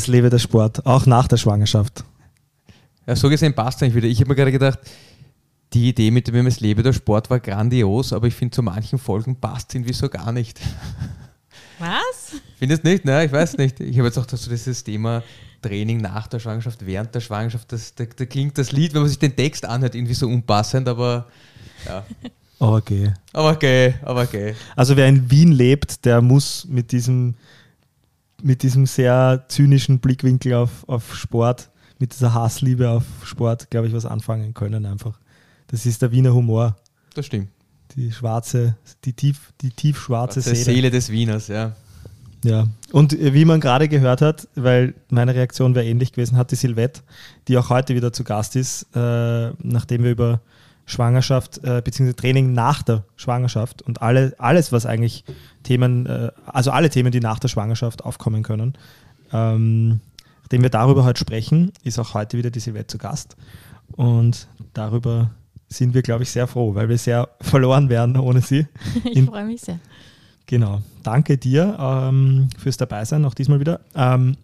Es lebe der Sport, auch nach der Schwangerschaft. Ja, so gesehen passt eigentlich wieder. Ich habe mir gerade gedacht, die Idee mit dem Es lebe der Sport war grandios, aber ich finde, zu manchen Folgen passt irgendwie so gar nicht. Was? Findest nicht? Ne, ich weiß nicht. Ich habe jetzt auch so dieses Thema Training nach der Schwangerschaft, während der Schwangerschaft. Das, da, da klingt das Lied, wenn man sich den Text anhört, irgendwie so unpassend, aber ja. Aber okay. Aber okay, aber okay. Also wer in Wien lebt, der muss mit diesem, mit diesem sehr zynischen Blickwinkel auf, auf Sport, mit dieser Hassliebe auf Sport, glaube ich, was anfangen können einfach. Das ist der Wiener Humor. Das stimmt. Die schwarze, die tief, die tiefschwarze Seele. Seele. des Wieners, ja. Ja, und äh, wie man gerade gehört hat, weil meine Reaktion wäre ähnlich gewesen, hat die Silvette, die auch heute wieder zu Gast ist, äh, nachdem wir über Schwangerschaft äh, bzw. Training nach der Schwangerschaft und alle, alles, was eigentlich Themen, äh, also alle Themen, die nach der Schwangerschaft aufkommen können, ähm, nachdem wir darüber heute sprechen, ist auch heute wieder die Silvette zu Gast. Und darüber sind wir, glaube ich, sehr froh, weil wir sehr verloren werden ohne sie. ich freue mich sehr. Genau. Danke dir ähm, fürs Dabeisein, auch diesmal wieder. Ähm,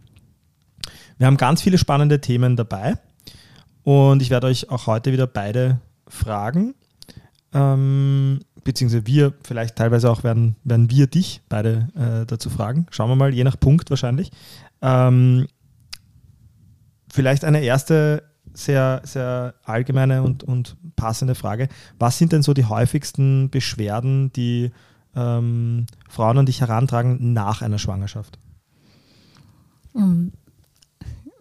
wir haben ganz viele spannende Themen dabei und ich werde euch auch heute wieder beide fragen. Ähm, beziehungsweise wir, vielleicht teilweise auch werden, werden wir dich beide äh, dazu fragen. Schauen wir mal, je nach Punkt wahrscheinlich. Ähm, vielleicht eine erste sehr, sehr allgemeine und, und passende Frage. Was sind denn so die häufigsten Beschwerden, die ähm, Frauen an dich herantragen nach einer Schwangerschaft?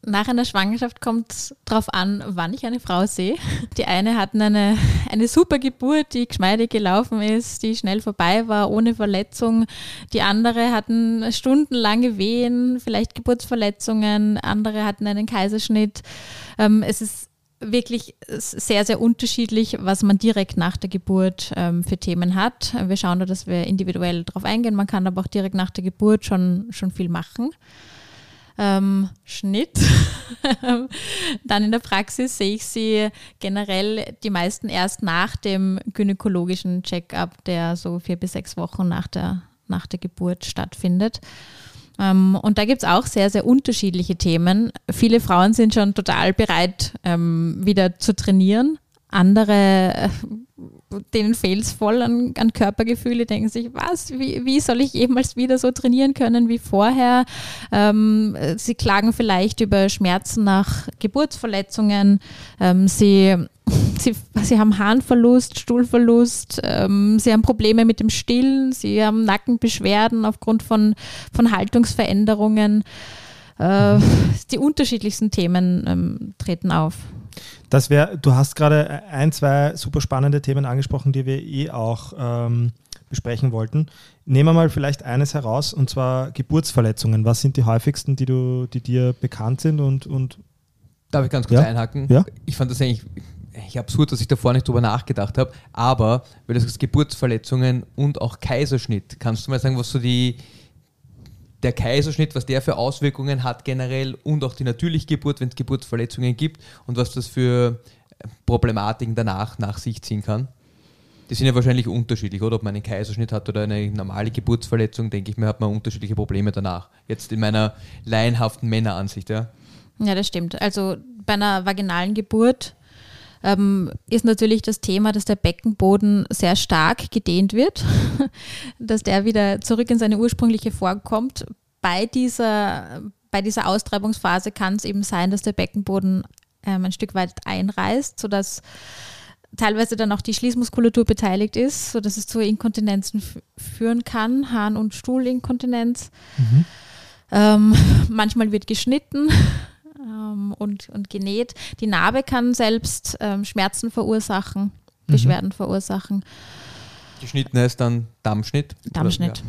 Nach einer Schwangerschaft kommt es darauf an, wann ich eine Frau sehe. Die eine hatten eine, eine super Geburt, die geschmeidig gelaufen ist, die schnell vorbei war, ohne Verletzung. Die andere hatten stundenlange Wehen, vielleicht Geburtsverletzungen. Andere hatten einen Kaiserschnitt. Ähm, es ist wirklich sehr, sehr unterschiedlich, was man direkt nach der Geburt ähm, für Themen hat. Wir schauen da, dass wir individuell darauf eingehen. Man kann aber auch direkt nach der Geburt schon, schon viel machen ähm, Schnitt. Dann in der Praxis sehe ich sie generell die meisten erst nach dem gynäkologischen Check-up, der so vier bis sechs Wochen nach der, nach der Geburt stattfindet. Ähm, und da gibt es auch sehr, sehr unterschiedliche Themen. Viele Frauen sind schon total bereit, ähm, wieder zu trainieren. Andere äh, denen fehlt es voll an, an Körpergefühle, denken sich, was, wie, wie soll ich jemals wieder so trainieren können wie vorher? Ähm, sie klagen vielleicht über Schmerzen nach Geburtsverletzungen, ähm, sie, sie, sie haben Harnverlust, Stuhlverlust, ähm, sie haben Probleme mit dem Stillen, sie haben Nackenbeschwerden aufgrund von, von Haltungsveränderungen. Äh, die unterschiedlichsten Themen ähm, treten auf. Das wäre, du hast gerade ein, zwei super spannende Themen angesprochen, die wir eh auch ähm, besprechen wollten. Nehmen wir mal vielleicht eines heraus, und zwar Geburtsverletzungen. Was sind die häufigsten, die, du, die dir bekannt sind? Und, und Darf ich ganz kurz ja? einhaken? Ja? Ich fand das eigentlich ich absurd, dass ich davor nicht drüber nachgedacht habe, aber weil du sagst Geburtsverletzungen und auch Kaiserschnitt, kannst du mal sagen, was so die, der Kaiserschnitt, was der für Auswirkungen hat generell und auch die natürliche Geburt, wenn es Geburtsverletzungen gibt und was das für Problematiken danach nach sich ziehen kann. Die sind ja wahrscheinlich unterschiedlich, oder? Ob man einen Kaiserschnitt hat oder eine normale Geburtsverletzung, denke ich mir, hat man unterschiedliche Probleme danach. Jetzt in meiner laienhaften Männeransicht, ja. Ja, das stimmt. Also bei einer vaginalen Geburt ähm, ist natürlich das Thema, dass der Beckenboden sehr stark gedehnt wird, dass der wieder zurück in seine ursprüngliche Form kommt. Bei dieser, bei dieser Austreibungsphase kann es eben sein, dass der Beckenboden ähm, ein Stück weit einreißt, sodass teilweise dann auch die Schließmuskulatur beteiligt ist, sodass es zu Inkontinenzen führen kann, Harn- und Stuhlinkontinenz. Mhm. Ähm, manchmal wird geschnitten, ähm, und, und genäht. Die Narbe kann selbst ähm, Schmerzen verursachen, mhm. Beschwerden verursachen. Geschnitten heißt dann Dammschnitt? Dammschnitt, ja.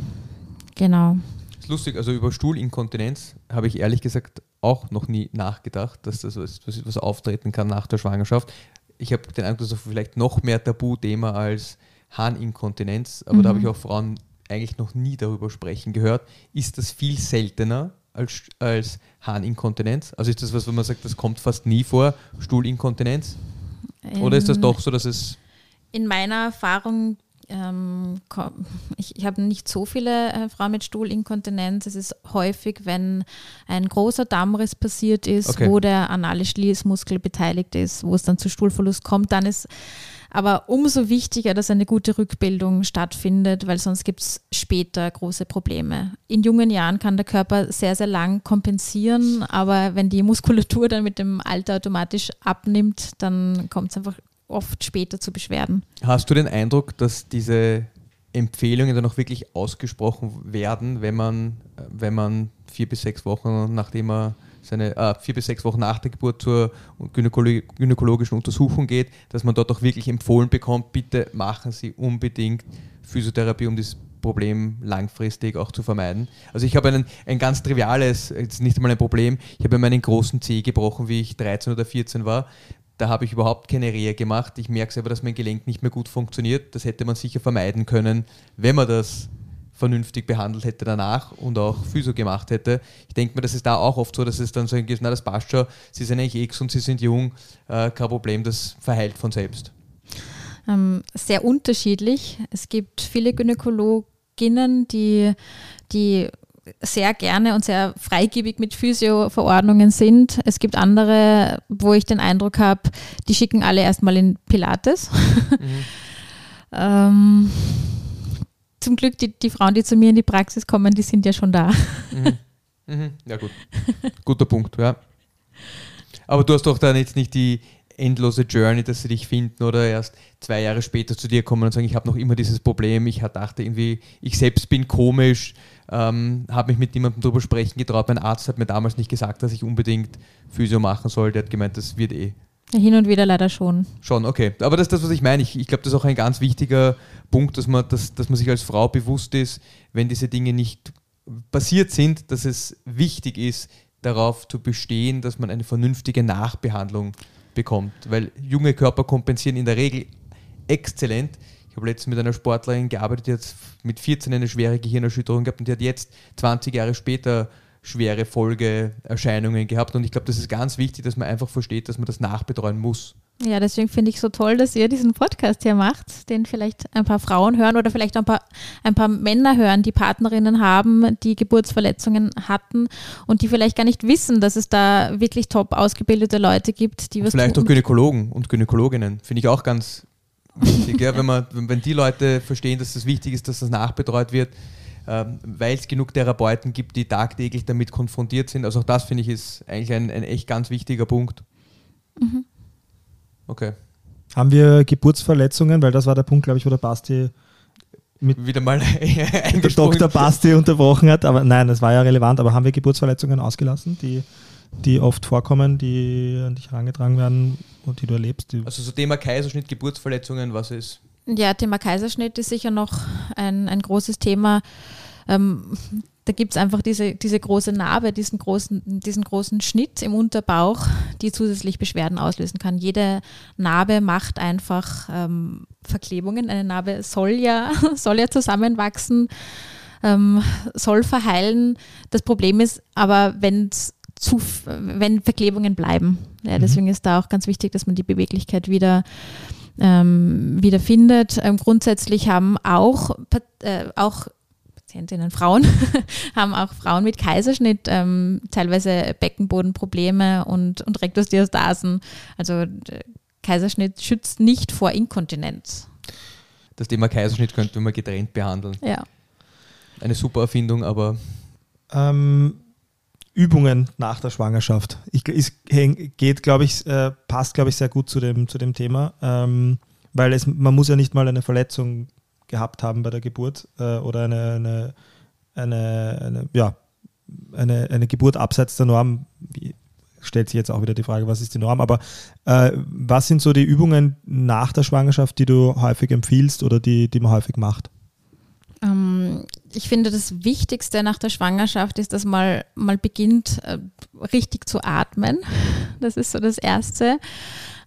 genau. ist lustig, also über Stuhlinkontinenz habe ich ehrlich gesagt auch noch nie nachgedacht, dass das was, was auftreten kann nach der Schwangerschaft. Ich habe den Eindruck, das vielleicht noch mehr Tabuthema als Harninkontinenz, aber mhm. da habe ich auch Frauen eigentlich noch nie darüber sprechen gehört. Ist das viel seltener als, als Harninkontinenz? Also ist das was, wo man sagt, das kommt fast nie vor, Stuhlinkontinenz? Oder ist das doch so, dass es. In meiner Erfahrung ähm, ich, ich habe nicht so viele äh, Frauen mit Stuhlinkontinenz. Es ist häufig, wenn ein großer Dammriss passiert ist, okay. wo der anale Schließmuskel beteiligt ist, wo es dann zu Stuhlverlust kommt, dann ist aber umso wichtiger, dass eine gute Rückbildung stattfindet, weil sonst gibt es später große Probleme. In jungen Jahren kann der Körper sehr, sehr lang kompensieren, aber wenn die Muskulatur dann mit dem Alter automatisch abnimmt, dann kommt es einfach oft später zu Beschwerden. Hast du den Eindruck, dass diese Empfehlungen dann auch wirklich ausgesprochen werden, wenn man, wenn man vier bis sechs Wochen, nachdem er seine äh, vier bis sechs Wochen nach der Geburt zur gynäkologischen Untersuchung geht, dass man dort auch wirklich empfohlen bekommt, bitte machen Sie unbedingt Physiotherapie, um das Problem langfristig auch zu vermeiden. Also ich habe einen, ein ganz triviales, jetzt nicht einmal ein Problem, ich habe meinen großen Zeh gebrochen, wie ich 13 oder 14 war. Da habe ich überhaupt keine Rehe gemacht. Ich merke selber, dass mein Gelenk nicht mehr gut funktioniert. Das hätte man sicher vermeiden können, wenn man das vernünftig behandelt hätte danach und auch Physio gemacht hätte. Ich denke mir, das ist da auch oft so, dass es dann so ein na das passt schon, sie sind eigentlich X und sie sind jung, äh, kein Problem, das verheilt von selbst. Ähm, sehr unterschiedlich. Es gibt viele Gynäkologinnen, die, die sehr gerne und sehr freigebig mit Physio-Verordnungen sind. Es gibt andere, wo ich den Eindruck habe, die schicken alle erstmal in Pilates. Mhm. ähm, zum Glück, die, die Frauen, die zu mir in die Praxis kommen, die sind ja schon da. Mhm. Mhm. Ja, gut. Guter Punkt, ja. Aber du hast doch dann jetzt nicht die endlose Journey, dass sie dich finden oder erst zwei Jahre später zu dir kommen und sagen, ich habe noch immer dieses Problem, ich dachte irgendwie, ich selbst bin komisch, ähm, habe mich mit niemandem darüber sprechen getraut. Mein Arzt hat mir damals nicht gesagt, dass ich unbedingt Physio machen soll. Der hat gemeint, das wird eh. Hin und wieder leider schon. Schon, okay. Aber das ist das, was ich meine. Ich, ich glaube, das ist auch ein ganz wichtiger Punkt, dass man, dass, dass man sich als Frau bewusst ist, wenn diese Dinge nicht passiert sind, dass es wichtig ist, darauf zu bestehen, dass man eine vernünftige Nachbehandlung bekommt. Weil junge Körper kompensieren in der Regel exzellent. Ich habe letztens mit einer Sportlerin gearbeitet, die hat mit 14 eine schwere Gehirnerschütterung gehabt und die hat jetzt 20 Jahre später schwere Folgeerscheinungen gehabt. Und ich glaube, das ist ganz wichtig, dass man einfach versteht, dass man das nachbetreuen muss. Ja, deswegen finde ich so toll, dass ihr diesen Podcast hier macht, den vielleicht ein paar Frauen hören oder vielleicht ein paar, ein paar Männer hören, die Partnerinnen haben, die Geburtsverletzungen hatten und die vielleicht gar nicht wissen, dass es da wirklich top ausgebildete Leute gibt, die was Vielleicht tun. auch Gynäkologen und Gynäkologinnen, finde ich auch ganz wichtig, ja, wenn, man, wenn die Leute verstehen, dass es das wichtig ist, dass das nachbetreut wird, weil es genug Therapeuten gibt, die tagtäglich damit konfrontiert sind. Also auch das finde ich ist eigentlich ein, ein echt ganz wichtiger Punkt. Mhm. Okay. Haben wir Geburtsverletzungen, weil das war der Punkt, glaube ich, wo der Basti mit wieder mal der Dr. Basti unterbrochen hat. Aber nein, das war ja relevant. Aber haben wir Geburtsverletzungen ausgelassen, die, die oft vorkommen, die an dich herangetragen werden und die du erlebst? Die also so Thema Kaiserschnitt, Geburtsverletzungen, was ist? Ja, Thema Kaiserschnitt ist sicher noch ein, ein großes Thema. Ähm, da gibt es einfach diese, diese große Narbe, diesen großen, diesen großen Schnitt im Unterbauch, die zusätzlich Beschwerden auslösen kann. Jede Narbe macht einfach ähm, Verklebungen. Eine Narbe soll ja, soll ja zusammenwachsen, ähm, soll verheilen. Das Problem ist aber, wenn zu, wenn Verklebungen bleiben. Ja, mhm. deswegen ist da auch ganz wichtig, dass man die Beweglichkeit wieder ähm, wiederfindet. Ähm, grundsätzlich haben auch, äh, auch Patientinnen, Frauen, haben auch Frauen mit Kaiserschnitt ähm, teilweise Beckenbodenprobleme und, und Rektusdiastasen. Also Kaiserschnitt schützt nicht vor Inkontinenz. Das Thema Kaiserschnitt könnten wir getrennt behandeln. Ja. Eine super Erfindung, aber. Ähm, Übungen nach der Schwangerschaft. Ich, es geht, glaube ich, äh, passt, glaube ich, sehr gut zu dem, zu dem Thema, ähm, weil es, man muss ja nicht mal eine Verletzung gehabt haben bei der Geburt äh, oder eine, eine, eine, eine, ja, eine, eine Geburt abseits der Norm. Wie, stellt sich jetzt auch wieder die Frage, was ist die Norm? Aber äh, was sind so die Übungen nach der Schwangerschaft, die du häufig empfiehlst oder die, die man häufig macht? Ähm, ich finde, das Wichtigste nach der Schwangerschaft ist, dass man mal beginnt, äh, richtig zu atmen. Das ist so das Erste.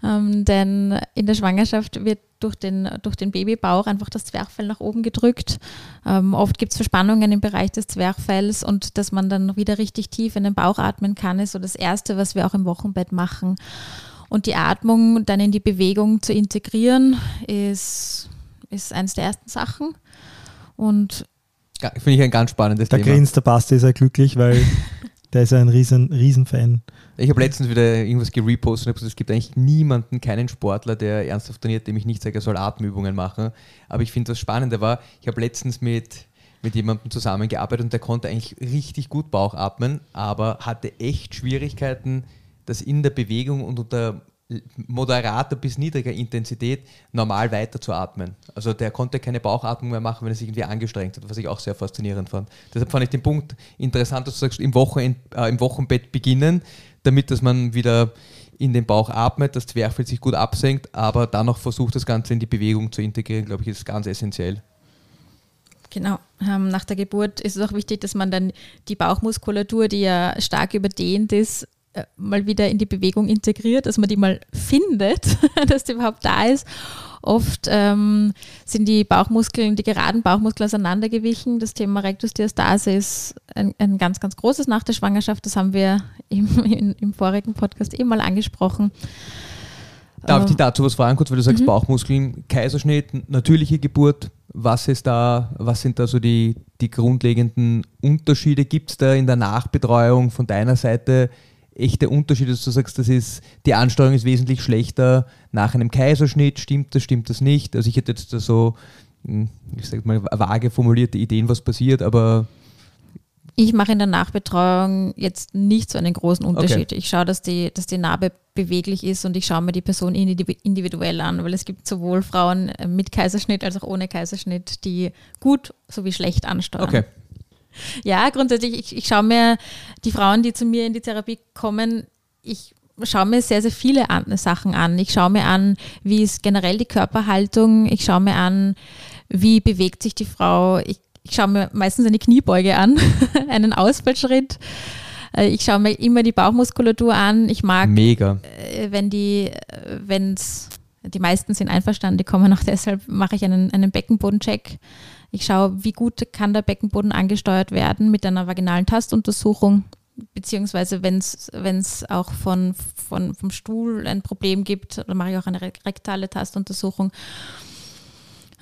Ähm, denn in der Schwangerschaft wird durch den, durch den Babybauch einfach das Zwerchfell nach oben gedrückt. Ähm, oft gibt es Verspannungen im Bereich des Zwerchfells und dass man dann wieder richtig tief in den Bauch atmen kann, ist so das Erste, was wir auch im Wochenbett machen. Und die Atmung dann in die Bewegung zu integrieren, ist ist eines der ersten Sachen. Und Finde ich ein ganz spannendes Da Thema. grinst der Basti sehr glücklich, weil der ist ja ein riesen, riesen Fan. Ich habe letztens wieder irgendwas gerepostet und habe gesagt, es gibt eigentlich niemanden, keinen Sportler, der ernsthaft trainiert, dem ich nicht sage, er soll Atemübungen machen. Aber ich finde, das Spannende war, ich habe letztens mit, mit jemandem zusammengearbeitet und der konnte eigentlich richtig gut Bauch atmen, aber hatte echt Schwierigkeiten, das in der Bewegung und unter moderater bis niedriger Intensität normal weiter zu atmen. Also der konnte keine Bauchatmung mehr machen, wenn er sich irgendwie angestrengt hat, was ich auch sehr faszinierend fand. Deshalb fand ich den Punkt interessant, dass du sagst, im, Wochenend, äh, im Wochenbett beginnen, damit dass man wieder in den Bauch atmet, das Zwerchfell sich gut absenkt, aber dann noch versucht, das Ganze in die Bewegung zu integrieren, glaube ich, ist ganz essentiell. Genau. Ähm, nach der Geburt ist es auch wichtig, dass man dann die Bauchmuskulatur, die ja stark überdehnt ist, mal wieder in die Bewegung integriert, dass man die mal findet, dass die überhaupt da ist. Oft ähm, sind die Bauchmuskeln, die geraden Bauchmuskeln auseinandergewichen. Das Thema Rektusdiastase ist ein, ein ganz, ganz großes nach der Schwangerschaft. Das haben wir im, in, im vorigen Podcast eh mal angesprochen. Darf ich dich dazu was fragen, kurz, weil du sagst Bauchmuskeln, Kaiserschnitt, natürliche Geburt, was ist da, was sind da so die, die grundlegenden Unterschiede? Gibt es da in der Nachbetreuung von deiner Seite echte Unterschiede, dass du sagst, das ist, die Ansteuerung ist wesentlich schlechter nach einem Kaiserschnitt, stimmt das, stimmt das nicht? Also ich hätte jetzt da so, hm, ich sag mal, vage formulierte Ideen, was passiert, aber Ich mache in der Nachbetreuung jetzt nicht so einen großen Unterschied. Ich schaue, dass die, dass die Narbe beweglich ist und ich schaue mir die Person individu- individuell an, weil es gibt sowohl Frauen mit Kaiserschnitt als auch ohne Kaiserschnitt, die gut sowie schlecht ansteuern. okay. Ja, grundsätzlich, ich, ich schaue mir die Frauen, die zu mir in die Therapie kommen, ich schaue mir sehr, sehr viele an, Sachen an. Ich schaue mir an, wie ist generell die Körperhaltung. Ich schaue mir an, wie bewegt sich die Frau. Ich, ich schaue mir meistens eine Kniebeuge an, einen Ausfallschritt. Äh, Ich schaue mir immer die Bauchmuskulatur an. Ich mag Mega. äh, wenn die, wenn es, die meisten sind einverstanden, die kommen auch deshalb, mache ich einen, einen Beckenbodencheck. Ich schaue, wie gut kann der Beckenboden angesteuert werden mit einer vaginalen Tastuntersuchung, beziehungsweise wenn es auch von, von, vom Stuhl ein Problem gibt, dann mache ich auch eine re- rektale Tastuntersuchung.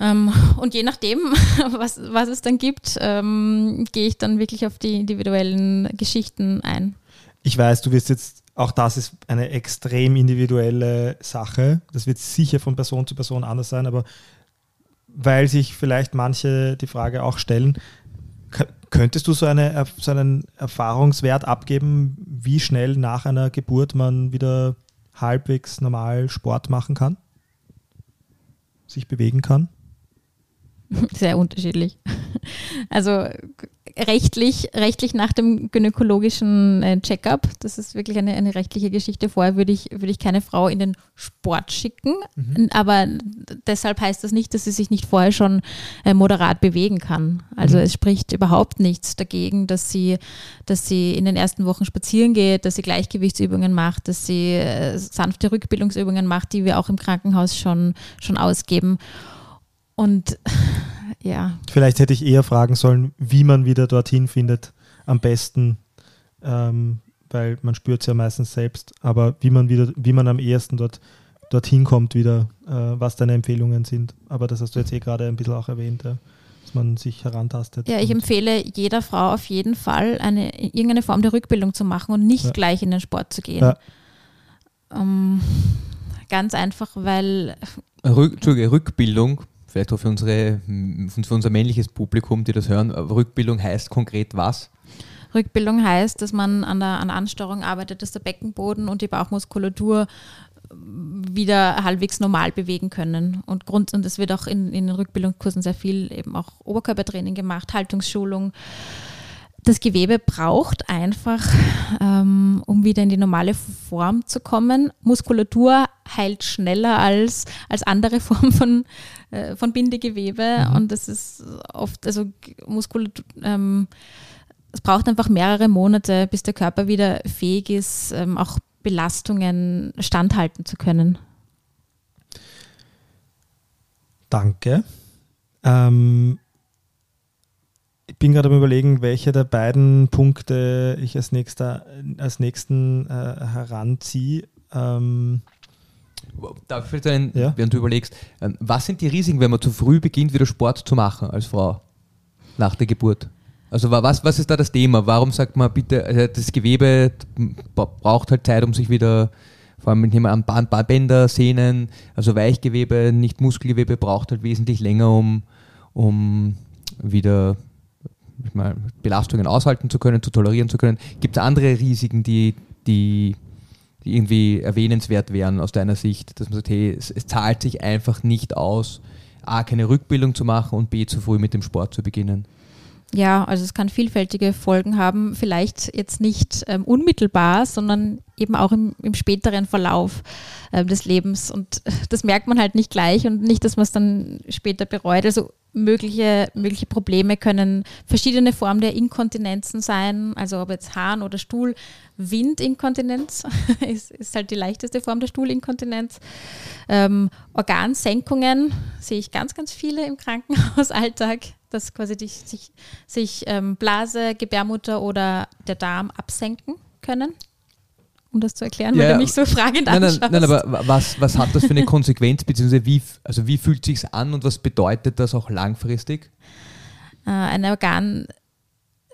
Ähm, und je nachdem, was, was es dann gibt, ähm, gehe ich dann wirklich auf die individuellen Geschichten ein. Ich weiß, du wirst jetzt, auch das ist eine extrem individuelle Sache. Das wird sicher von Person zu Person anders sein, aber weil sich vielleicht manche die Frage auch stellen, könntest du so, eine, so einen Erfahrungswert abgeben, wie schnell nach einer Geburt man wieder halbwegs normal Sport machen kann? Sich bewegen kann? Sehr unterschiedlich. Also rechtlich, rechtlich nach dem gynäkologischen äh, Checkup, das ist wirklich eine, eine rechtliche Geschichte. Vorher würde ich, würde ich keine Frau in den Sport schicken, aber deshalb heißt das nicht, dass sie sich nicht vorher schon äh, moderat bewegen kann. Also Mhm. es spricht überhaupt nichts dagegen, dass sie, dass sie in den ersten Wochen spazieren geht, dass sie Gleichgewichtsübungen macht, dass sie äh, sanfte Rückbildungsübungen macht, die wir auch im Krankenhaus schon, schon ausgeben. Und ja, Vielleicht hätte ich eher fragen sollen, wie man wieder dorthin findet, am besten, ähm, weil man spürt es ja meistens selbst, aber wie man wieder, wie man am ehesten dort dorthin kommt wieder, äh, was deine Empfehlungen sind. Aber das hast du jetzt eh gerade ein bisschen auch erwähnt, ja, dass man sich herantastet. Ja, ich empfehle jeder Frau auf jeden Fall, eine, irgendeine Form der Rückbildung zu machen und nicht Ja. gleich in den Sport zu gehen. Ja. Ähm, ganz einfach, weil Rück, Entschuldige, Rückbildung, vielleicht auch für, unsere, für unser männliches Publikum, die das hören, Rückbildung heißt konkret was? Rückbildung heißt, dass man an der, an Ansteuerung arbeitet, dass der Beckenboden und die Bauchmuskulatur wieder halbwegs normal bewegen können. Und Grund, und es wird auch in, in den Rückbildungskursen sehr viel eben auch Oberkörpertraining gemacht, Haltungsschulung. Das Gewebe braucht einfach, ähm, um wieder in die normale Form zu kommen. Muskulatur heilt schneller als, als andere Formen von, äh, von Bindegewebe. Und das ist oft, also Muskulatur, ähm, es braucht einfach mehrere Monate, bis der Körper wieder fähig ist, ähm, auch Belastungen standhalten zu können. Danke. Ähm, ich bin gerade am überlegen, welche der beiden Punkte ich als, nächster, als nächsten äh, heranziehe. Ähm, Darf ich vielleicht ein, Ja. während du überlegst, ähm, was sind die Risiken, wenn man zu früh beginnt, wieder Sport zu machen als Frau nach der Geburt? Also wa- was, was ist da das Thema? Warum sagt man bitte, also das Gewebe braucht halt Zeit, um sich wieder, vor allem nehmen wir an Bänder, Sehnen, also Weichgewebe, nicht Muskelgewebe braucht halt wesentlich länger, um, um wieder Belastungen aushalten zu können, zu tolerieren zu können. Gibt es andere Risiken, die, die, die irgendwie erwähnenswert wären aus deiner Sicht, dass man sagt, hey, es, es zahlt sich einfach nicht aus, A, keine Rückbildung zu machen und B, zu früh mit dem Sport zu beginnen? Ja, also es kann vielfältige Folgen haben, vielleicht jetzt nicht ähm, unmittelbar, sondern eben auch im, im späteren Verlauf ähm, des Lebens. Und äh, das merkt man halt nicht gleich und nicht, dass man es dann später bereut. Also mögliche, mögliche Probleme können verschiedene Formen der Inkontinenzen sein, also ob jetzt Harn- oder Stuhl. Windinkontinenz ist, ist halt die leichteste Form der Stuhlinkontinenz. Ähm, Organsenkungen sehe ich ganz, ganz viele im Krankenhausalltag, dass quasi die, sich, sich ähm, Blase, Gebärmutter oder der Darm absenken können. Um das zu erklären, weil Ja, du mich so fragend Nein, nein, anschaust. nein, aber wa- was, was hat das für eine Konsequenz, beziehungsweise wie, also wie fühlt sich an und was bedeutet das auch langfristig? äh, ein Organ,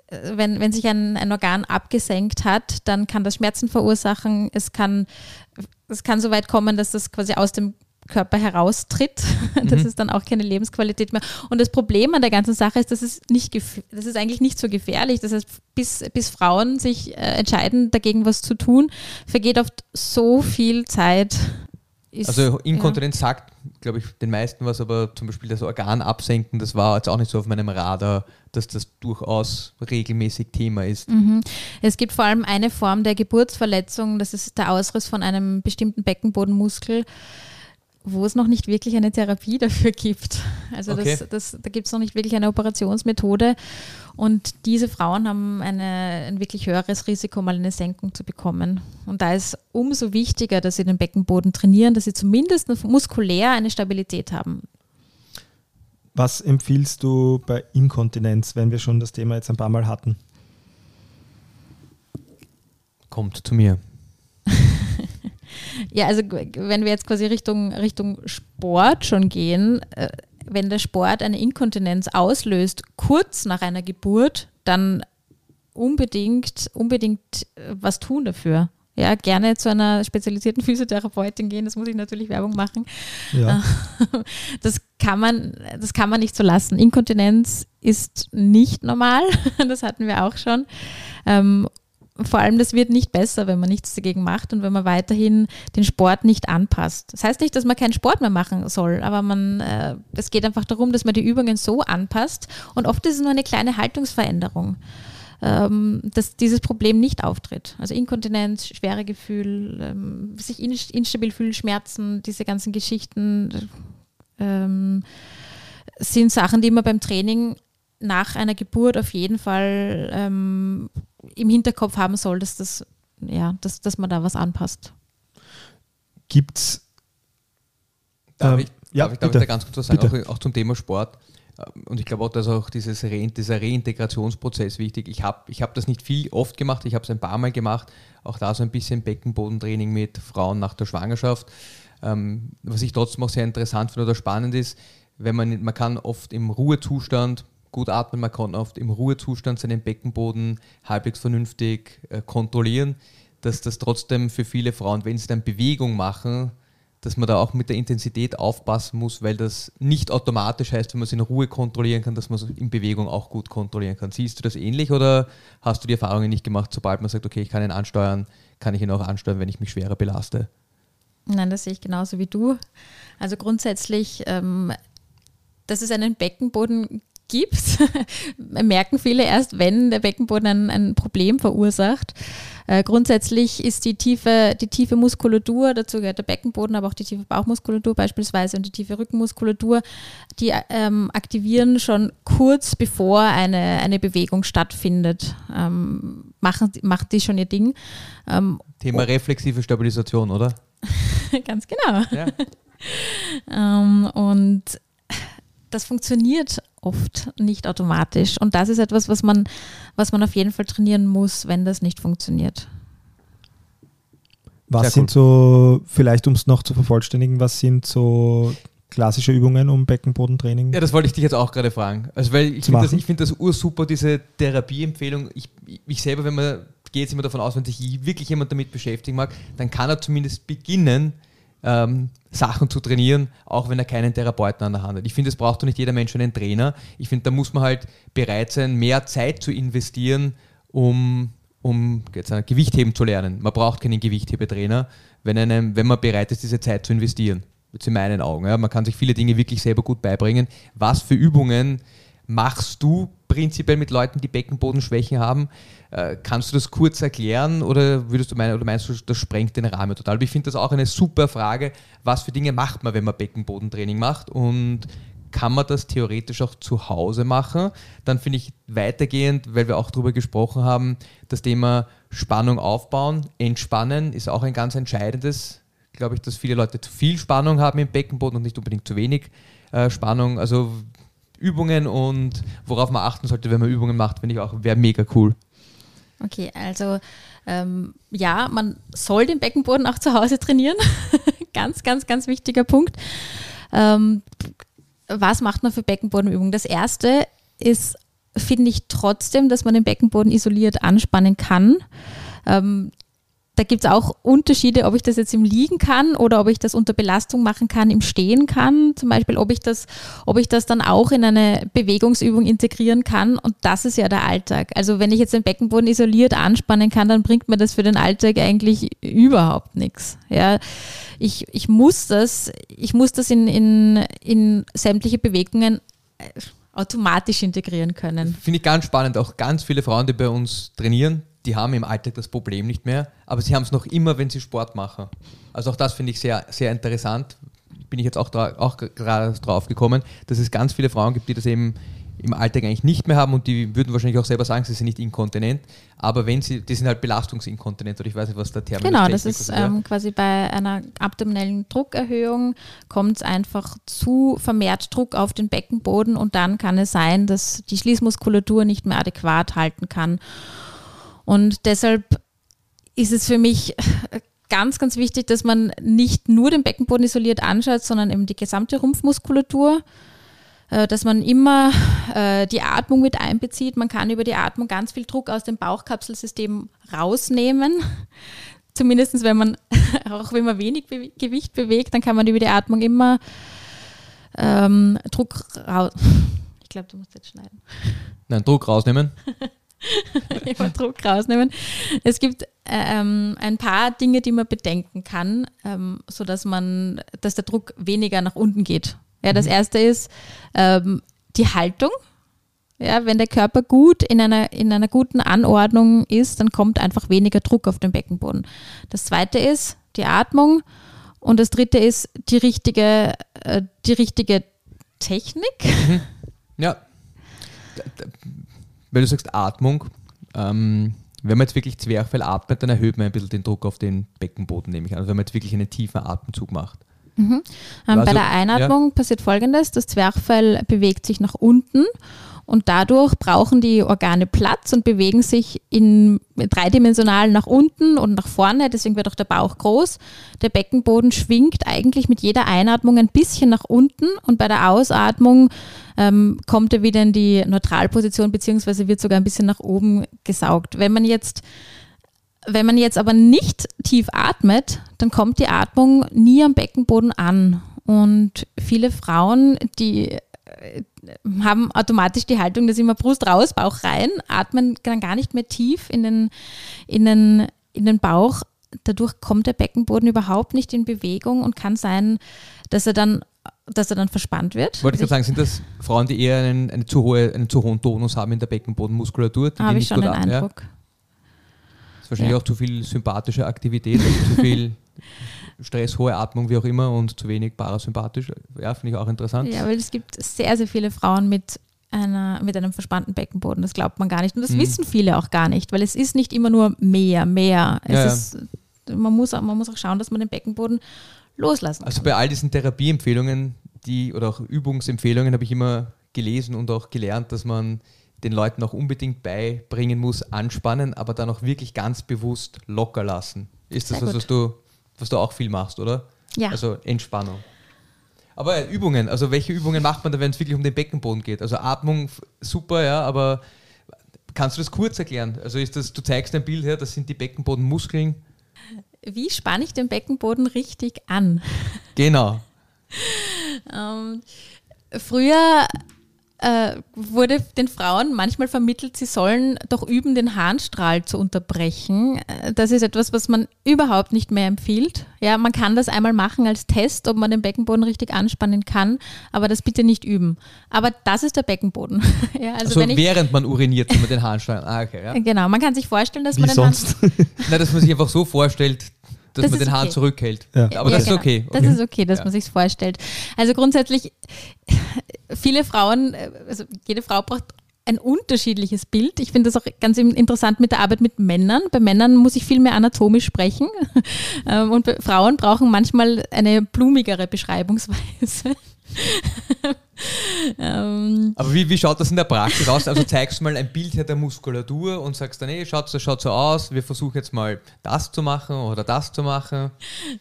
äh, wenn, wenn sich ein, ein Organ abgesenkt hat, dann kann das Schmerzen verursachen. Es kann, es kann so weit kommen, dass das quasi aus dem Körper heraustritt. Das Mhm. ist dann auch keine Lebensqualität mehr. Und das Problem an der ganzen Sache ist, dass es nicht, das ist eigentlich nicht so gefährlich. Das heißt, bis, bis Frauen sich äh, entscheiden, dagegen was zu tun, vergeht oft so viel Zeit. Ist, Also Inkontinenz sagt, glaube ich, den meisten was, aber zum Beispiel das Organ absenken, das war jetzt auch nicht so auf meinem Radar, dass das durchaus regelmäßig Thema ist. Mhm. Es gibt vor allem eine Form der Geburtsverletzung, das ist der Ausriss von einem bestimmten Beckenbodenmuskel, wo es noch nicht wirklich eine Therapie dafür gibt. Also Okay. das, das, da gibt es noch nicht wirklich eine Operationsmethode. Und diese Frauen haben eine, ein wirklich höheres Risiko, mal eine Senkung zu bekommen. Und da ist umso wichtiger, dass sie den Beckenboden trainieren, dass sie zumindest muskulär eine Stabilität haben. Was empfiehlst du bei Inkontinenz, wenn wir schon das Thema jetzt ein paar Mal hatten? Kommt zu mir. Ja, also wenn wir jetzt quasi Richtung, Richtung Sport schon gehen, äh, wenn der Sport eine Inkontinenz auslöst, kurz nach einer Geburt, dann unbedingt, unbedingt äh, was tun dafür. Ja, gerne zu einer spezialisierten Physiotherapeutin gehen, das muss ich natürlich Werbung machen. Ja. Das kann man, das kann man nicht so lassen. Inkontinenz ist nicht normal, das hatten wir auch schon. Vor allem, das wird nicht besser, wenn man nichts dagegen macht und wenn man weiterhin den Sport nicht anpasst. Das heißt nicht, dass man keinen Sport mehr machen soll, aber man, äh, es geht einfach darum, dass man die Übungen so anpasst und oft ist es nur eine kleine Haltungsveränderung, ähm, dass dieses Problem nicht auftritt. Also Inkontinenz, schwere Gefühl, ähm, sich in, instabil fühlen, Schmerzen, diese ganzen Geschichten ähm, sind Sachen, die man beim Training nach einer Geburt auf jeden Fall ähm, im Hinterkopf haben soll, dass das, ja, dass, dass man da was anpasst. Gibt es. Darf Ähm, ich, ja, darf ich, darf ich bitte. da ganz kurz was sagen, auch, auch zum Thema Sport? Ähm, Und ich glaube auch, dass auch dieses Re dieser Reintegrationsprozess wichtig. Ich habe ich hab das nicht viel oft gemacht, ich habe es ein paar Mal gemacht, auch da so ein bisschen Beckenbodentraining mit Frauen nach der Schwangerschaft. Ähm, was ich trotzdem auch sehr interessant finde oder spannend ist, wenn man, man kann oft im Ruhezustand gut atmen, man kann oft im Ruhezustand seinen Beckenboden halbwegs vernünftig äh, kontrollieren, dass das trotzdem für viele Frauen, wenn sie dann Bewegung machen, dass man da auch mit der Intensität aufpassen muss, weil das nicht automatisch heißt, wenn man es in Ruhe kontrollieren kann, dass man es in Bewegung auch gut kontrollieren kann. Siehst du das ähnlich oder hast du die Erfahrungen nicht gemacht, sobald man sagt, okay, ich kann ihn ansteuern, kann ich ihn auch ansteuern, wenn ich mich schwerer belaste? Nein, das sehe ich genauso wie du. Also grundsätzlich, ähm, dass es einen Beckenboden gibt, merken viele erst, wenn der Beckenboden ein, ein Problem verursacht. Äh, grundsätzlich ist die tiefe, die tiefe Muskulatur, dazu gehört der Beckenboden, aber auch die tiefe Bauchmuskulatur beispielsweise und die tiefe Rückenmuskulatur, die ähm, aktivieren schon kurz bevor eine, eine Bewegung stattfindet. Ähm, machen, macht die schon ihr Ding. Ähm, Thema reflexive Stabilisation, oder? ganz genau. Ja. Ähm, und das funktioniert oft nicht automatisch. Und das ist etwas, was man, was man auf jeden Fall trainieren muss, wenn das nicht funktioniert. Was Sehr sind so, vielleicht um es noch zu vervollständigen, was sind so klassische Übungen um Beckenbodentraining? Ja, das wollte ich dich jetzt auch gerade fragen. Also, weil ich finde das, ich find das ursuper, diese Therapieempfehlung. Ich, ich selber, wenn man, gehe jetzt immer davon aus, wenn sich wirklich jemand damit beschäftigen mag, dann kann er zumindest beginnen, ähm, Sachen zu trainieren, auch wenn er keinen Therapeuten an der Hand hat. Ich finde, es braucht doch nicht jeder Mensch einen Trainer. Ich finde, da muss man halt bereit sein, mehr Zeit zu investieren, um, um jetzt ein Gewichtheben zu lernen. Man braucht keinen Gewichthebetrainer, wenn, einem, wenn man bereit ist, diese Zeit zu investieren. Jetzt in meinen Augen. Ja. Man kann sich viele Dinge wirklich selber gut beibringen. Was für Übungen machst du prinzipiell mit Leuten, die Beckenbodenschwächen haben? Äh, kannst du das kurz erklären oder würdest du meinen, oder meinst du, das sprengt den Rahmen total? Aber ich finde das auch eine super Frage. Was für Dinge macht man, wenn man Beckenbodentraining macht? Und kann man das theoretisch auch zu Hause machen? Dann finde ich weitergehend, weil wir auch darüber gesprochen haben, das Thema Spannung aufbauen, entspannen ist auch ein ganz entscheidendes. Glaube ich, dass viele Leute zu viel Spannung haben im Beckenboden und nicht unbedingt zu wenig äh, Spannung. Also Übungen und worauf man achten sollte, wenn man Übungen macht, finde ich auch, wäre mega cool. Okay, also ähm, ja, man soll den Beckenboden auch zu Hause trainieren. ganz, ganz, ganz wichtiger Punkt. Ähm, was macht man für Beckenbodenübungen? Das erste ist, finde ich trotzdem, dass man den Beckenboden isoliert anspannen kann. Ähm, da gibt es auch Unterschiede, ob ich das jetzt im Liegen kann oder ob ich das unter Belastung machen kann, im Stehen kann. Zum Beispiel, ob ich das, ob ich das dann auch in eine Bewegungsübung integrieren kann. Und das ist ja der Alltag. Also wenn ich jetzt den Beckenboden isoliert anspannen kann, dann bringt mir das für den Alltag eigentlich überhaupt nichts. Ja, ich, ich muss das, ich muss das in, in, in sämtliche Bewegungen äh, automatisch integrieren können. Finde ich ganz spannend. Auch ganz viele Frauen, die bei uns trainieren, die haben im Alltag das Problem nicht mehr, aber sie haben es noch immer, wenn sie Sport machen. Also auch das finde ich sehr, sehr interessant. Bin ich jetzt auch, auch gerade drauf gekommen, dass es ganz viele Frauen gibt, die das eben im Alltag eigentlich nicht mehr haben und die würden wahrscheinlich auch selber sagen, sie sind nicht inkontinent, aber wenn sie, die sind halt belastungsinkontinent oder ich weiß nicht, was der Terminus Genau, das ist ähm, quasi bei einer abdominellen Druckerhöhung kommt es einfach zu vermehrt Druck auf den Beckenboden und dann kann es sein, dass die Schließmuskulatur nicht mehr adäquat halten kann. Und deshalb ist es für mich ganz, ganz wichtig, dass man nicht nur den Beckenboden isoliert anschaut, sondern eben die gesamte Rumpfmuskulatur, äh, dass man immer äh, die Atmung mit einbezieht. Man kann über die Atmung ganz viel Druck aus dem Bauchkapselsystem rausnehmen. Zumindest wenn man, auch wenn man wenig Be Gewicht bewegt, dann kann man über die Atmung immer ähm, Druck raus. Ich glaube, du musst jetzt schneiden. Nein, Druck rausnehmen. immer Druck rausnehmen. Es gibt ähm, ein paar Dinge, die man bedenken kann, ähm, sodass man, dass der Druck weniger nach unten geht. Ja, das erste ist ähm, die Haltung. Ja, wenn der Körper gut in einer, in einer guten Anordnung ist, dann kommt einfach weniger Druck auf den Beckenboden. Das zweite ist die Atmung. Und das dritte ist die richtige, äh, die richtige Technik. Ja. Wenn du sagst Atmung, ähm, wenn man jetzt wirklich Zwerchfell atmet, dann erhöht man ein bisschen den Druck auf den Beckenboden, nehme ich an. Also wenn man jetzt wirklich einen tiefen Atemzug macht. Ähm, Also, bei der Einatmung passiert folgendes: Das Zwerchfell bewegt sich nach unten und dadurch brauchen die Organe Platz und bewegen sich in dreidimensional nach unten und nach vorne. Deswegen wird auch der Bauch groß. Der Beckenboden schwingt eigentlich mit jeder Einatmung ein bisschen nach unten und bei der Ausatmung ähm, kommt er wieder in die Neutralposition beziehungsweise wird sogar ein bisschen nach oben gesaugt. Wenn man jetzt wenn man jetzt aber nicht tief atmet, dann kommt die Atmung nie am Beckenboden an. Und viele Frauen, die haben automatisch die Haltung, dass immer Brust raus, Bauch rein, atmen dann gar nicht mehr tief in den, in den, in den Bauch. Dadurch kommt der Beckenboden überhaupt nicht in Bewegung und kann sein, dass er dann, dass er dann verspannt wird. Wollte ich gerade sagen, sind das Frauen, die eher einen, eine zu hohe, einen zu hohen Tonus haben in der Beckenbodenmuskulatur? Habe ich schon den an, ja? Eindruck. ist wahrscheinlich Ja. auch zu viel sympathische Aktivität, also zu viel Stress, hohe Atmung, wie auch immer, und zu wenig parasympathisch. Ja, finde ich auch interessant. Ja, weil es gibt sehr, sehr viele Frauen mit, einer, mit einem verspannten Beckenboden. Das glaubt man gar nicht. Und das Mhm. wissen viele auch gar nicht, weil es ist nicht immer nur mehr, mehr. Es Ja. Ist, man, muss, auch- man muss auch schauen, dass man den Beckenboden loslassen Also kann. bei all diesen Therapieempfehlungen, die oder auch Übungsempfehlungen habe ich immer gelesen und auch gelernt, dass man den Leuten auch unbedingt beibringen muss, anspannen, aber dann auch wirklich ganz bewusst locker lassen. ist das Sehr was, was du, was du auch viel machst, oder? Ja. Also Entspannung. Aber Übungen, also welche Übungen macht man da, wenn es wirklich um den Beckenboden geht? Also Atmung, super, ja, aber kannst du das kurz erklären? Also ist das, du zeigst ein Bild her, das sind die Beckenbodenmuskeln. Wie spanne ich den Beckenboden richtig an? Genau. Ähm, früher äh, wurde den Frauen manchmal vermittelt, sie sollen doch üben, den Harnstrahl zu unterbrechen. Äh, Das ist etwas, was man überhaupt nicht mehr empfiehlt. Ja, man kann das einmal machen als Test, ob man den Beckenboden richtig anspannen kann, aber das bitte nicht üben. Aber das ist der Beckenboden. ja, also Also, wenn ich, während man uriniert, wenn man den Harnstrahl. Ah, okay, ja. genau, man kann sich vorstellen, dass Wie man den sonst? Nein, dass man sich einfach so vorstellt, dass Das man ist den Hahn okay. zurückhält. Ja. Aber Ja, das genau. ist okay. Das okay. ist okay, dass Ja. man sich vorstellt. Also grundsätzlich, viele Frauen, also jede Frau braucht ein unterschiedliches Bild. Ich finde das auch ganz interessant mit der Arbeit mit Männern. Bei Männern muss ich viel mehr anatomisch sprechen Ähm, und Frauen brauchen manchmal eine blumigere Beschreibungsweise. Ähm, Aber wie, wie schaut das in der Praxis aus? Also zeigst du mal ein Bild her der Muskulatur und sagst dann, hey, schaut, das schaut so aus, wir versuchen jetzt mal das zu machen oder das zu machen.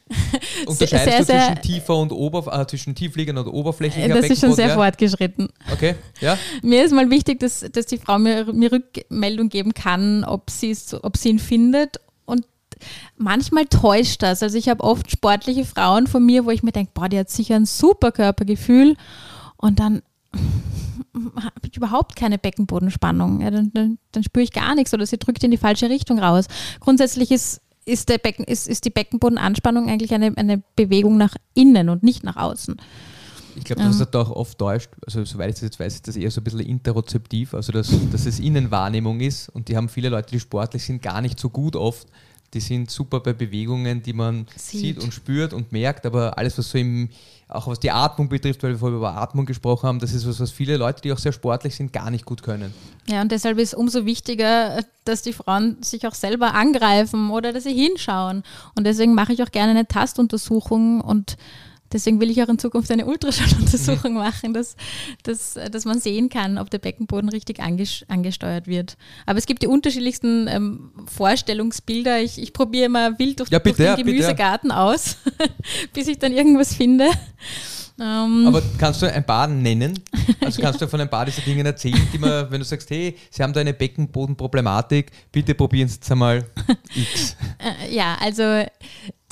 Unterscheidest sehr, du sehr- zwischen tiefer und Oberf äh, zwischen tiefliegender und oberflächlicher das ist schon Beckenboden, sehr ja? fortgeschritten. Okay, ja. Mir ist mal wichtig, dass, dass die Frau mir, mir Rückmeldung geben kann, ob ob sie ihn findet. Und manchmal täuscht das. Also ich habe oft sportliche Frauen von mir, wo ich mir denke, boah, die hat sicher ein super Körpergefühl. Und dann habe ich überhaupt keine Beckenbodenspannung. Ja, dann, dann, dann spüre ich gar nichts oder sie drückt in die falsche Richtung raus. Grundsätzlich ist, ist, der Becken, ist, ist die Beckenbodenanspannung eigentlich eine, eine Bewegung nach innen und nicht nach außen. Ich glaube, dass das da auch oft täuscht. Also, soweit ich das jetzt weiß, ist das eher so ein bisschen interozeptiv, also dass, dass es Innenwahrnehmung ist. Und die haben viele Leute, die sportlich sind, gar nicht so gut oft. Die sind super bei Bewegungen, die man Sieht. sieht, und spürt und merkt, aber alles, was so im, auch was die Atmung betrifft, weil wir vorher über Atmung gesprochen haben, das ist was, was viele Leute, die auch sehr sportlich sind, gar nicht gut können. Ja, und deshalb ist umso wichtiger, dass die Frauen sich auch selber angreifen oder dass sie hinschauen. Und deswegen mache ich auch gerne eine Tastuntersuchung und deswegen will ich auch in Zukunft eine Ultraschalluntersuchung machen, dass, dass, dass man sehen kann, ob der Beckenboden richtig anges angesteuert wird. Aber es gibt die unterschiedlichsten ähm, Vorstellungsbilder. Ich, ich probiere immer wild durch, Ja, bitte, durch ja, den bitte, ja. Gemüsegarten aus, bis ich dann irgendwas finde. Ähm, Aber kannst du ein paar nennen? Also kannst du von ein paar dieser Dinge erzählen, die man, wenn du sagst, hey, Sie haben da eine Beckenbodenproblematik, bitte probieren Sie es einmal X. Äh, ja, also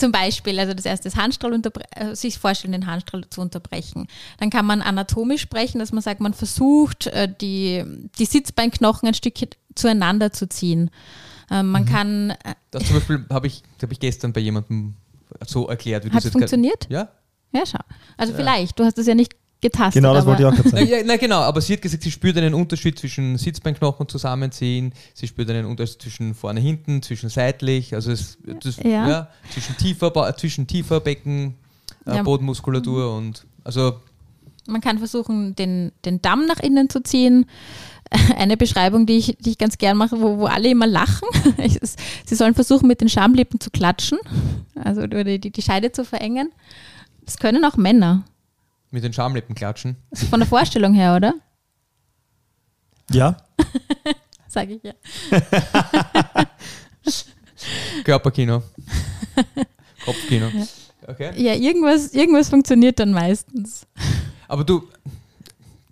zum Beispiel, also das erste ist Handstrahl äh, sich vorstellen, den Handstrahl zu unterbrechen. Dann kann man anatomisch sprechen, dass man sagt, man versucht, äh, die, die Sitzbeinknochen ein Stückchen zueinander zu ziehen. Ähm, Mhm. man kann, äh, Das zum Beispiel habe ich, hab ich gestern bei jemandem so erklärt, wie hat es gerade- funktioniert? Ja? Ja, schau. Also vielleicht, du hast es ja nicht getastet. Genau, das wollte ich auch gerade Na, sagen. ja, na genau, aber sie hat gesagt, sie spürt einen Unterschied zwischen Sitzbeinknochen zusammenziehen, sie spürt einen Unterschied zwischen vorne, hinten, zwischen seitlich, also es, das, Ja. ja. zwischen tiefer, zwischen tiefer Becken, äh, Ja. Bodenmuskulatur und also Man kann versuchen, den, den Damm nach innen zu ziehen. Eine Beschreibung, die ich, die ich ganz gern mache, wo, wo alle immer lachen. Sie sollen versuchen, mit den Schamlippen zu klatschen, also oder die, die Scheide zu verengen. Das können auch Männer. Mit den Schamlippen klatschen. Ist von der Vorstellung her, oder? Ja, Sage ich ja. Körperkino. Kopfkino. Okay. Ja, irgendwas, irgendwas funktioniert dann meistens. Aber du,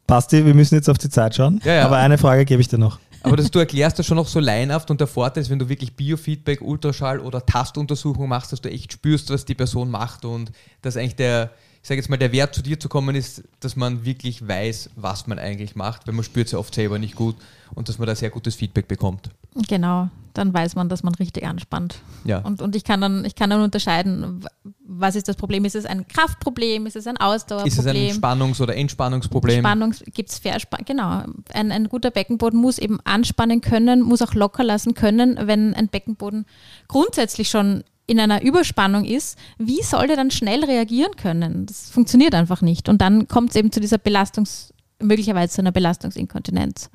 Basti, wir müssen jetzt auf die Zeit schauen. Ja, ja. Aber eine Frage gebe ich dir noch. aber das, du erklärst das schon noch so leinhaft und der Vorteil ist, wenn du wirklich Biofeedback, Ultraschall oder Tastuntersuchung machst, dass du echt spürst, was die Person macht und dass eigentlich der, ich sage jetzt mal, der Wert zu dir zu kommen ist, dass man wirklich weiß, was man eigentlich macht, weil man spürt es ja oft selber nicht gut und dass man da sehr gutes Feedback bekommt. Genau, dann weiß man, dass man richtig anspannt. Ja. Und, und ich, kann dann, ich kann dann unterscheiden, was ist das Problem? Ist es ein Kraftproblem? Ist es ein Ausdauerproblem? Ist es ein Spannungs- oder Entspannungsproblem? Spannungs gibt es Verspann genau. Ein, ein guter Beckenboden muss eben anspannen können, muss auch locker lassen können, wenn ein Beckenboden grundsätzlich schon in einer Überspannung ist. Wie soll der dann schnell reagieren können? Das funktioniert einfach nicht. Und dann kommt es eben zu dieser Belastungs, möglicherweise zu einer Belastungsinkontinenz.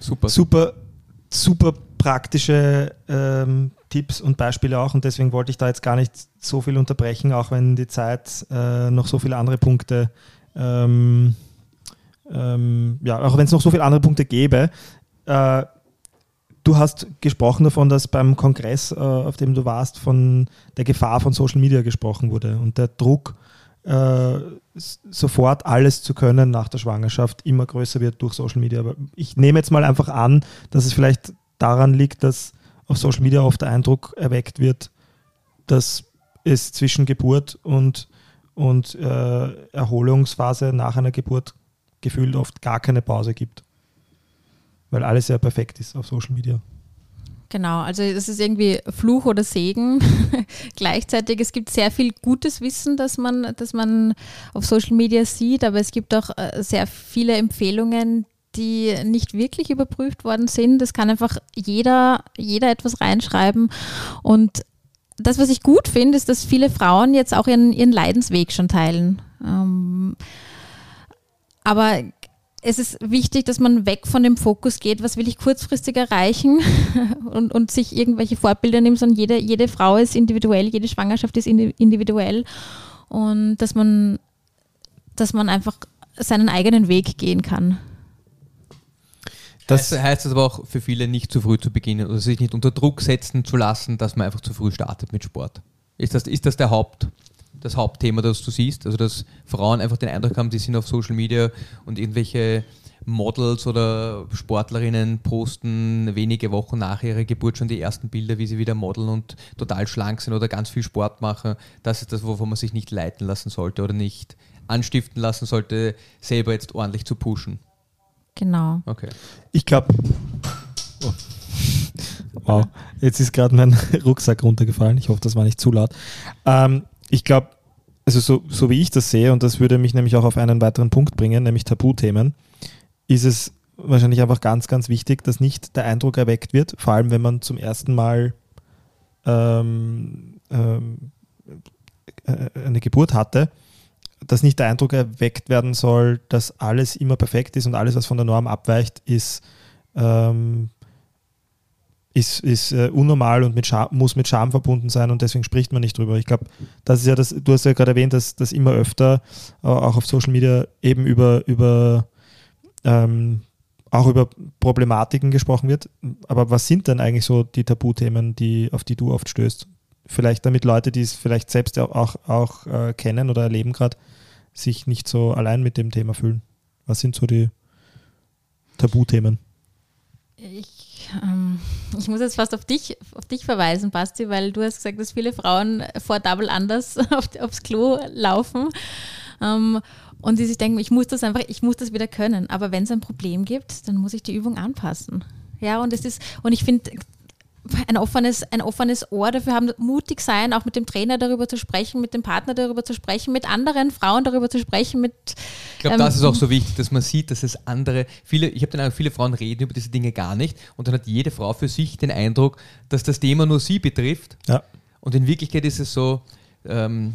Super. Super, super praktische ähm, Tipps und Beispiele auch und deswegen wollte ich da jetzt gar nicht so viel unterbrechen, auch wenn die Zeit äh, noch so viele andere Punkte, ähm, ähm, ja, auch wenn es noch so viele andere Punkte gäbe. Äh, du hast gesprochen davon, dass beim Kongress, äh, auf dem du warst, von der Gefahr von Social Media gesprochen wurde und der Druck, äh, sofort alles zu können nach der Schwangerschaft immer größer wird durch Social Media. Aber ich nehme jetzt mal einfach an, dass es vielleicht daran liegt, dass auf Social Media oft der Eindruck erweckt wird, dass es zwischen Geburt und, und äh, Erholungsphase nach einer Geburt gefühlt oft gar keine Pause gibt. Weil alles ja perfekt ist auf Social Media. Genau, also es ist irgendwie Fluch oder Segen. Gleichzeitig, es gibt sehr viel gutes Wissen, das man, das man auf Social Media sieht, aber es gibt auch äh, sehr viele Empfehlungen, die nicht wirklich überprüft worden sind. Es kann einfach jeder, jeder etwas reinschreiben. Und das, was ich gut finde, ist, dass viele Frauen jetzt auch ihren, ihren Leidensweg schon teilen. Ähm, aber es ist wichtig, dass man weg von dem Fokus geht, was will ich kurzfristig erreichen und, und sich irgendwelche Vorbilder nimmt, sondern jede, jede Frau ist individuell, jede Schwangerschaft ist individuell und dass man, dass man einfach seinen eigenen Weg gehen kann. Das heißt, aber auch für viele nicht zu früh zu beginnen oder sich nicht unter Druck setzen zu lassen, dass man einfach zu früh startet mit Sport. Ist das, ist das der Haupt, das Hauptthema, das du siehst? Also, dass Frauen einfach den Eindruck haben, die sind auf Social Media und irgendwelche Models oder Sportlerinnen posten wenige Wochen nach ihrer Geburt schon die ersten Bilder, wie sie wieder modeln und total schlank sind oder ganz viel Sport machen. Das ist das, wovon man sich nicht leiten lassen sollte oder nicht anstiften lassen sollte, selber jetzt ordentlich zu pushen. Genau. Okay. Ich glaube. Oh. Wow, jetzt ist gerade mein Rucksack runtergefallen. Ich hoffe, das war nicht zu laut. Ähm, ich glaube, also so, so wie ich das sehe, und das würde mich nämlich auch auf einen weiteren Punkt bringen, nämlich Tabuthemen, ist es wahrscheinlich einfach ganz, ganz wichtig, dass nicht der Eindruck erweckt wird, vor allem wenn man zum ersten Mal ähm, ähm, äh, eine Geburt hatte, dass nicht der Eindruck erweckt werden soll, dass alles immer perfekt ist und alles, was von der Norm abweicht, ist ähm, ist, ist äh, unnormal und mit Scham, muss mit Scham verbunden sein und deswegen spricht man nicht drüber. Ich glaube, das ist ja das, du hast ja gerade erwähnt, dass das immer öfter äh, auch auf Social Media eben über, über ähm, auch über Problematiken gesprochen wird. Aber was sind denn eigentlich so die Tabuthemen, die, auf die du oft stößt? Vielleicht damit Leute, die es vielleicht selbst auch, auch äh, kennen oder erleben gerade, sich nicht so allein mit dem Thema fühlen. Was sind so die Tabuthemen? Ich ähm, ich muss jetzt fast auf dich, auf dich verweisen, Basti, weil du hast gesagt, dass viele Frauen vor Double Anders auf, aufs Klo laufen. Ähm, und die sich denken, ich muss das einfach, ich muss das wieder können. Aber wenn es ein Problem gibt, dann muss ich die Übung anpassen. Ja, und es ist, und ich finde, ein offenes, ein offenes Ohr dafür haben, mutig sein, auch mit dem Trainer darüber zu sprechen, mit dem Partner darüber zu sprechen, mit anderen Frauen darüber zu sprechen, mit. Ich glaube, ähm, das ist auch so wichtig, dass man sieht, dass es andere, viele, ich habe den Eindruck, viele Frauen reden über diese Dinge gar nicht und dann hat jede Frau für sich den Eindruck, dass das Thema nur sie betrifft. Ja. Und in Wirklichkeit ist es so, ähm,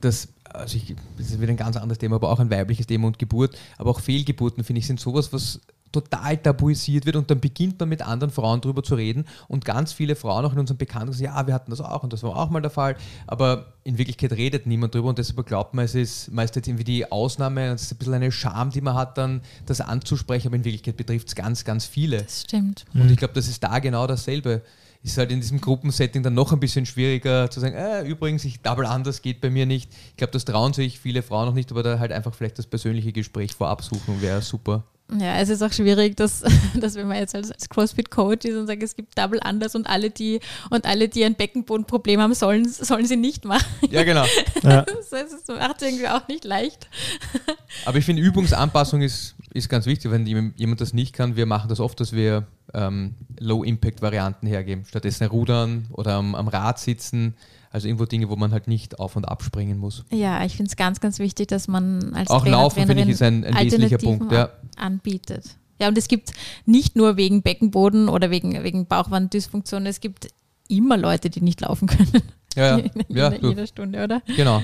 dass also ich, das ist wieder ein ganz anderes Thema, aber auch ein weibliches Thema und Geburt, aber auch Fehlgeburten, finde ich, sind sowas, was total tabuisiert wird und dann beginnt man mit anderen Frauen darüber zu reden und ganz viele Frauen auch in unserem Bekannten sagen, ja, wir hatten das auch und das war auch mal der Fall, aber in Wirklichkeit redet niemand darüber und deshalb glaubt man, es ist meist jetzt irgendwie die Ausnahme und es ist ein bisschen eine Scham, die man hat, dann das anzusprechen, aber in Wirklichkeit betrifft es ganz, ganz viele. Das stimmt. Und mhm. ich glaube, das ist da genau dasselbe ist halt in diesem Gruppensetting dann noch ein bisschen schwieriger zu sagen, äh, übrigens, ich double anders geht bei mir nicht. Ich glaube, das trauen sich viele Frauen noch nicht, aber da halt einfach vielleicht das persönliche Gespräch vorab suchen wäre super. Ja, es ist auch schwierig, dass, dass wenn man jetzt als, als CrossFit-Coach ist und sagt, es gibt Double Anders und alle, die und alle, die ein Beckenbodenproblem haben, sollen, sollen sie nicht machen. Ja, genau. Ja. Das, das macht es irgendwie auch nicht leicht. Aber ich finde, Übungsanpassung ist, ist ganz wichtig, wenn jemand das nicht kann. Wir machen das oft, dass wir ähm, Low-Impact-Varianten hergeben. Stattdessen rudern oder am, am Rad sitzen also irgendwo Dinge, wo man halt nicht auf und abspringen muss. Ja, ich finde es ganz, ganz wichtig, dass man als Auch Trainer, Laufen, finde ich, ist ein, ein wesentlicher Punkt. Ja. Anbietet. Ja, und es gibt nicht nur wegen Beckenboden oder wegen, wegen Bauchwanddysfunktion, es gibt immer Leute, die nicht laufen können. Ja, ja. in, ja in jeder Stunde, oder? Genau.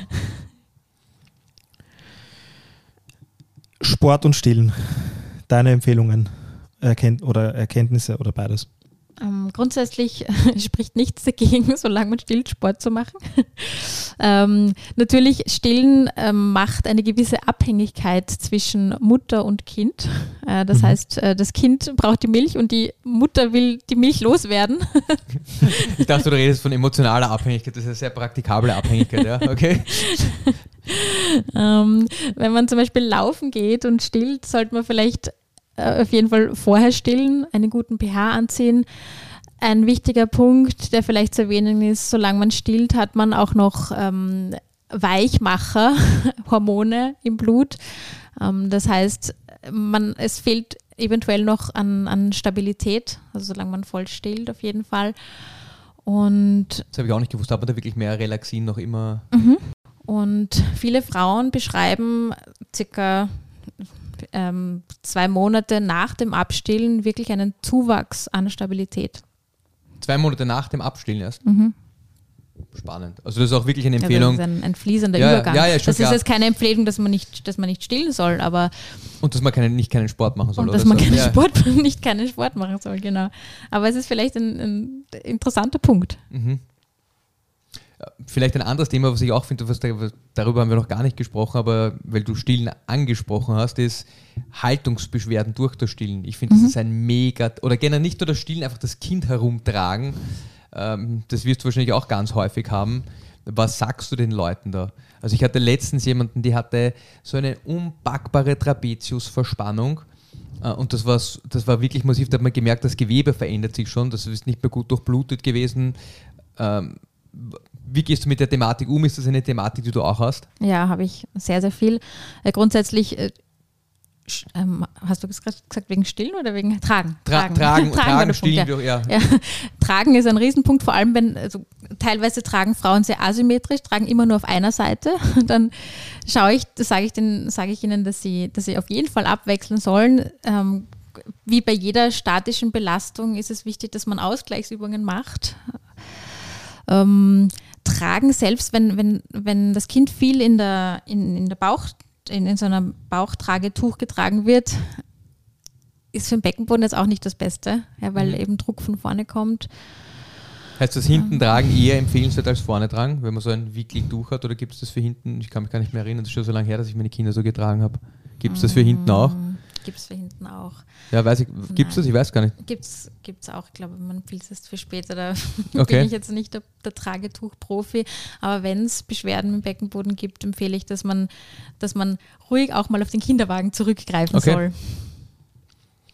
Sport und Stillen. Deine Empfehlungen Erkennt oder Erkenntnisse oder beides? Ähm, grundsätzlich spricht nichts dagegen, solange man stillt, Sport zu machen. ähm, natürlich, Stillen ähm, macht eine gewisse Abhängigkeit zwischen Mutter und Kind. Äh, das mhm. heißt, äh, das Kind braucht die Milch und die Mutter will die Milch loswerden. ich dachte, du redest von emotionaler Abhängigkeit. Das ist eine sehr praktikable Abhängigkeit, ja, okay. Ähm, wenn man zum Beispiel laufen geht und stillt, sollte man vielleicht äh, auf jeden Fall vorher stillen, einen guten pH anziehen. Ein wichtiger Punkt, der vielleicht zu erwähnen ist, solange man stillt, hat man auch noch ähm, Weichmacher, Hormone im Blut. Ähm, das heißt, man, es fehlt eventuell noch an, an Stabilität, also solange man voll stillt auf jeden Fall. Und das habe ich auch nicht gewusst, aber da wirklich mehr Relaxin noch immer. Mhm. Und viele Frauen beschreiben circa ähm, zwei Monate nach dem Abstillen wirklich einen Zuwachs an Stabilität. Zwei Monate nach dem Abstillen erst? Mhm. Spannend. Also das ist auch wirklich eine Empfehlung. Ja, das ist ein, ein fließender ja, Übergang. Ja, ja, das klar. ist jetzt keine Empfehlung, dass man nicht, dass man nicht stillen soll, aber und dass man keine, nicht keinen Sport machen soll. Und dass man so. keinen Sport, nicht keinen Sport machen soll, genau. Aber es ist vielleicht ein, ein interessanter Punkt. Mhm. Vielleicht ein anderes Thema, was ich auch finde, darüber haben wir noch gar nicht gesprochen, aber weil du Stillen angesprochen hast, ist Haltungsbeschwerden durch das Stillen. Ich finde, mhm. das ist ein mega, oder gerne nicht nur das Stillen, einfach das Kind herumtragen. Ähm, das wirst du wahrscheinlich auch ganz häufig haben. Was sagst du den Leuten da? Also ich hatte letztens jemanden, die hatte so eine unpackbare Trapeziusverspannung. Äh, und das war, das war wirklich massiv. Da hat man gemerkt, das Gewebe verändert sich schon. Das ist nicht mehr gut durchblutet gewesen. Ähm, wie gehst du mit der Thematik um? Ist das eine Thematik, die du auch hast? Ja, habe ich sehr, sehr viel. Äh, grundsätzlich, äh, ähm, hast du gesagt wegen Stillen oder wegen Tragen? Tra tragen, tragen, tragen Stillen, Punkt, ja. Ja. Tragen ist ein Riesenpunkt, vor allem wenn, also teilweise tragen Frauen sehr asymmetrisch, tragen immer nur auf einer Seite. Dann schaue ich, sage ich, sag ich ihnen, dass sie, dass sie auf jeden Fall abwechseln sollen. Ähm, wie bei jeder statischen Belastung ist es wichtig, dass man Ausgleichsübungen macht. Ähm, tragen, selbst wenn, wenn, wenn das Kind viel in der, in, in der Bauch, in, in so einer Bauchtragetuch getragen wird, ist für den Beckenboden jetzt auch nicht das Beste, ja, weil mhm. eben Druck von vorne kommt. Heißt das hinten tragen eher empfehlenswert als vorne tragen, wenn man so ein Wickeltuch hat? Oder gibt es das für hinten? Ich kann mich gar nicht mehr erinnern, das ist schon so lange her, dass ich meine Kinder so getragen habe. Gibt es das für hinten auch? Gibt es für hinten auch. Ja, weiß ich. Gibt es das? Ich weiß gar nicht. Gibt es auch. Ich glaube, man empfiehlt es für später. Da okay. bin ich jetzt nicht der, der Tragetuch-Profi. Aber wenn es Beschwerden im Beckenboden gibt, empfehle ich, dass man, dass man ruhig auch mal auf den Kinderwagen zurückgreifen okay. soll.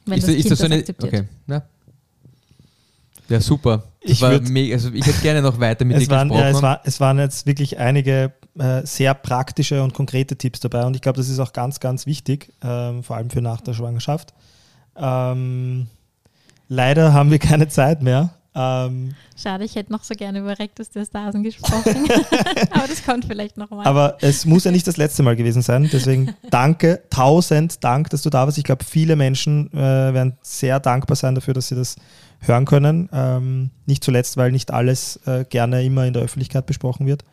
Wenn ist das, kind ist das so eine, akzeptiert. Okay. Ja. Ja, super. Ich, mega, also ich hätte gerne noch weiter mit dir waren, gesprochen. Ja, es, war, es waren jetzt wirklich einige äh, sehr praktische und konkrete Tipps dabei und ich glaube, das ist auch ganz, ganz wichtig, ähm, vor allem für nach der Schwangerschaft. Ähm, leider haben wir keine Zeit mehr. Ähm, Schade, ich hätte noch so gerne über Rektusdiastasen gesprochen. Aber das kommt vielleicht nochmal. Aber es muss ja nicht das letzte Mal gewesen sein. Deswegen danke, tausend Dank, dass du da warst. Ich glaube, viele Menschen äh, werden sehr dankbar sein dafür, dass sie das hören können. Ähm, nicht zuletzt, weil nicht alles äh, gerne immer in der Öffentlichkeit besprochen wird.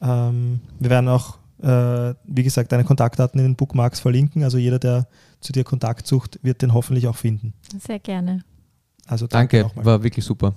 Ähm, wir werden auch, äh, wie gesagt, deine Kontaktdaten in den Bookmarks verlinken. Also jeder, der zu dir Kontakt sucht, wird den hoffentlich auch finden. Sehr gerne. Also danke, danke war wirklich super.